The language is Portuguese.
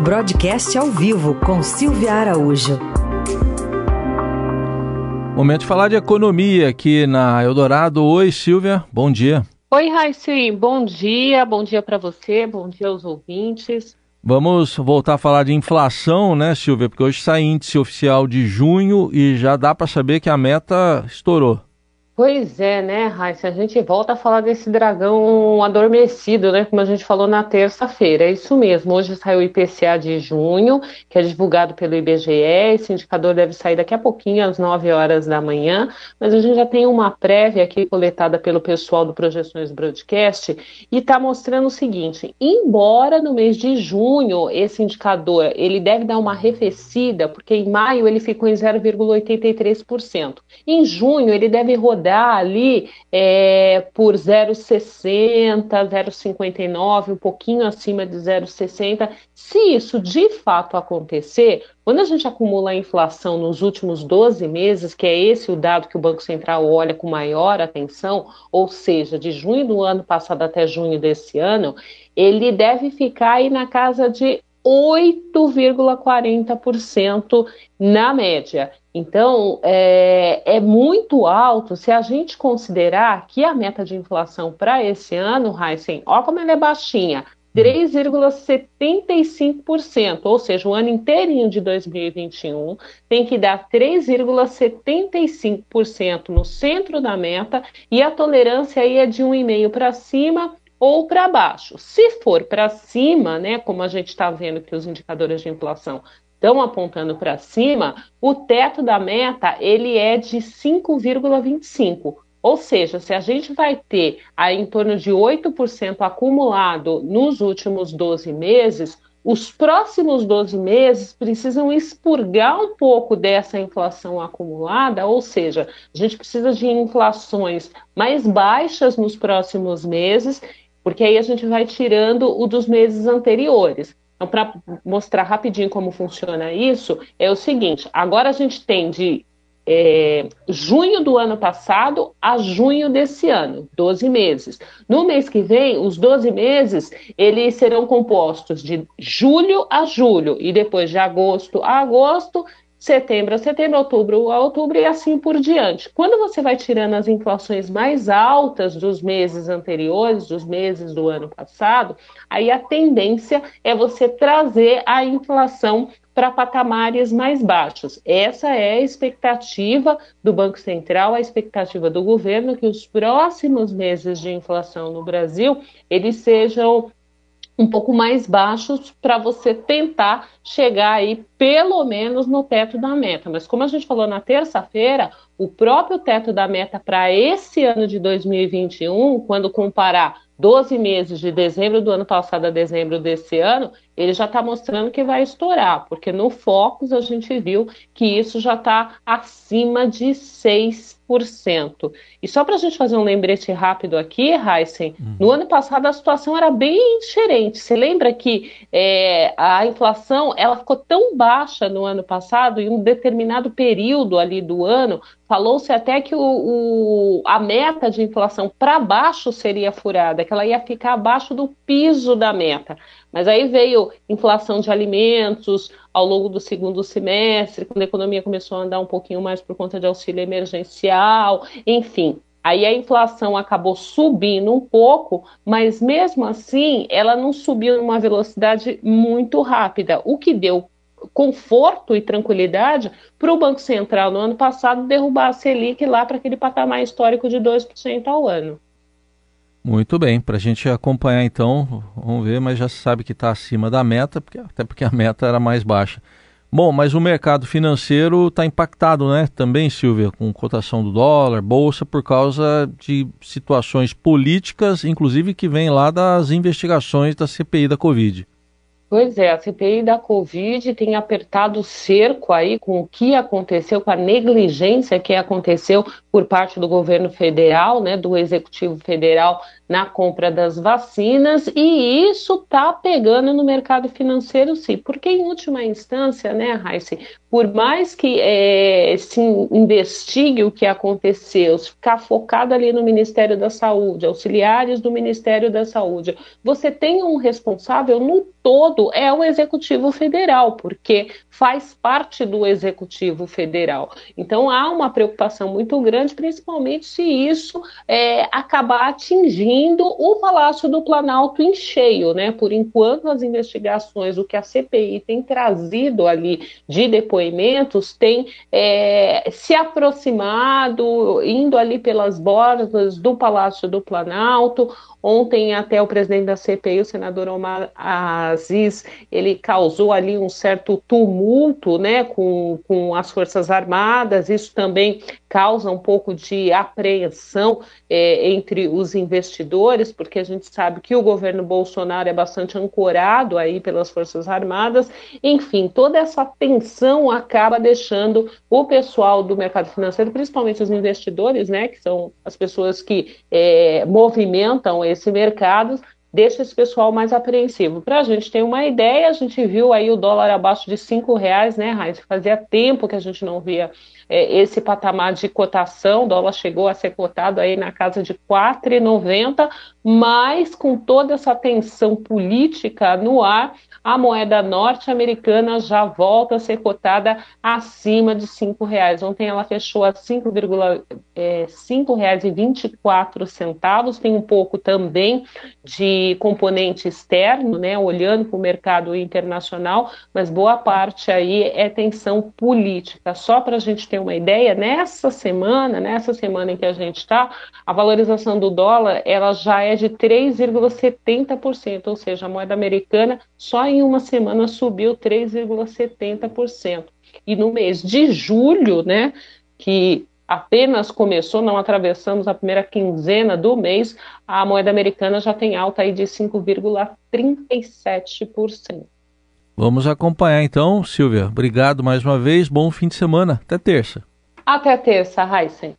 Broadcast ao vivo com Silvia Araújo. Momento de falar de economia aqui na Eldorado. Oi, Silvia, bom dia. Oi, Raíssa, bom dia, bom dia para você, bom dia aos ouvintes. Vamos voltar a falar de inflação, né, Silvia? Porque hoje sai índice oficial de junho e já dá para saber que a meta estourou. Pois é, né, Raíssa? A gente volta a falar desse dragão adormecido, né? Como a gente falou na terça-feira. É isso mesmo. Hoje saiu o IPCA de junho, que é divulgado pelo IBGE. Esse indicador deve sair daqui a pouquinho, às 9 horas da manhã. Mas a gente já tem uma prévia aqui coletada pelo pessoal do Projeções Broadcast e está mostrando o seguinte: embora no mês de junho esse indicador ele deve dar uma arrefecida, porque em maio ele ficou em 0,83%. Em junho ele deve rodar rodar ali é, por 0,60, 0,59, um pouquinho acima de 0,60. Se isso de fato acontecer, quando a gente acumula a inflação nos últimos 12 meses, que é esse o dado que o Banco Central olha com maior atenção, ou seja, de junho do ano passado até junho desse ano, ele deve ficar aí na casa de 8,40% na média. Então, é, é, muito alto se a gente considerar que a meta de inflação para esse ano, Heisen, olha como ela é baixinha, 3,75%, ou seja, o ano inteirinho de 2021 tem que dar 3,75% no centro da meta e a tolerância aí é de 1,5% para cima ou para baixo. Se for para cima, né, como a gente está vendo que os indicadores de inflação estão apontando para cima, o teto da meta ele é de 5,25. Ou seja, se a gente vai ter aí em torno de 8% acumulado nos últimos 12 meses, os próximos 12 meses precisam expurgar um pouco dessa inflação acumulada, ou seja, a gente precisa de inflações mais baixas nos próximos meses, porque aí a gente vai tirando o dos meses anteriores. Então, para mostrar rapidinho como funciona isso, é o seguinte: agora a gente tem de é, junho do ano passado a junho desse ano, 12 meses. No mês que vem, os 12 meses, eles serão compostos de julho a julho, e depois de agosto a agosto, setembro a setembro, outubro a outubro e assim por diante. Quando você vai tirando as inflações mais altas dos meses anteriores, dos meses do ano passado, aí a tendência é você trazer a inflação para patamares mais baixos. Essa é a expectativa do Banco Central, a expectativa do governo que os próximos meses de inflação no Brasil eles sejam um pouco mais baixos para você tentar chegar aí pelo menos no teto da meta. Mas como a gente falou na terça-feira, o próprio teto da meta para esse ano de 2021, quando comparar 12 meses de dezembro do ano passado a dezembro desse ano, ele já está mostrando que vai estourar, porque no Focus a gente viu que isso já está acima de 6%. E só para a gente fazer um lembrete rápido aqui, Heisen, uhum. no ano passado a situação era bem diferente. Você lembra que é, a inflação ela ficou tão baixa no ano passado, em um determinado período ali do ano, falou-se até que o, o, a meta de inflação para baixo seria furada, que ela ia ficar abaixo do piso da meta. Mas aí veio inflação de alimentos ao longo do segundo semestre, quando a economia começou a andar um pouquinho mais por conta de auxílio emergencial, enfim. Aí a inflação acabou subindo um pouco, mas mesmo assim ela não subiu numa velocidade muito rápida, o que deu conforto e tranquilidade para o Banco Central no ano passado derrubar a Selic lá para aquele patamar histórico de 2% ao ano. Muito bem, para a gente acompanhar então, vamos ver, mas já se sabe que está acima da meta, porque, até porque a meta era mais baixa. Bom, mas o mercado financeiro está impactado, né? Também, Silvia, com cotação do dólar, bolsa, por causa de situações políticas, inclusive que vem lá das investigações da CPI da Covid. Pois é, a CPI da Covid tem apertado o cerco aí com o que aconteceu, com a negligência que aconteceu por parte do governo federal, né, do executivo federal na compra das vacinas, e isso está pegando no mercado financeiro, sim, porque em última instância, né, Raíssa, por mais que é, se investigue o que aconteceu, ficar focado ali no Ministério da Saúde, auxiliares do Ministério da Saúde, você tem um responsável no todo é o Executivo Federal, porque faz parte do Executivo Federal. Então há uma preocupação muito grande, principalmente se isso é, acabar atingindo o Palácio do Planalto em cheio, né? Por enquanto, as investigações, o que a CPI tem trazido ali de depoimentos, tem é, se aproximado, indo ali pelas bordas do Palácio do Planalto. Ontem, até o presidente da CPI, o senador Omar Aziz, ele causou ali um certo tumulto né, com, com as Forças Armadas. Isso também causa um pouco de apreensão é, entre os investidores, porque a gente sabe que o governo Bolsonaro é bastante ancorado aí pelas Forças Armadas. Enfim, toda essa tensão acaba deixando o pessoal do mercado financeiro, principalmente os investidores, né, que são as pessoas que é, movimentam esse mercado deixa esse pessoal mais apreensivo. Para a gente ter uma ideia, a gente viu aí o dólar abaixo de cinco reais, né, Raiz? Fazia tempo que a gente não via é, esse patamar de cotação, o dólar chegou a ser cotado aí na casa de 4,90, mas com toda essa tensão política no ar, a moeda norte-americana já volta a ser cotada acima de R$ reais. Ontem ela fechou a R$ 5,24 tem um pouco também de componente externo, né, olhando para o mercado internacional, mas boa parte aí é tensão política. Só para a gente ter uma ideia, nessa semana, nessa semana em que a gente está, a valorização do dólar ela já é de 3,70%, ou seja, a moeda americana só em uma semana subiu 3,70%. E no mês de julho, né, que apenas começou, não atravessamos a primeira quinzena do mês, a moeda americana já tem alta aí de 5,37%. Vamos acompanhar então, Silvia. Obrigado mais uma vez, bom fim de semana. Até terça. Até terça, Heisen.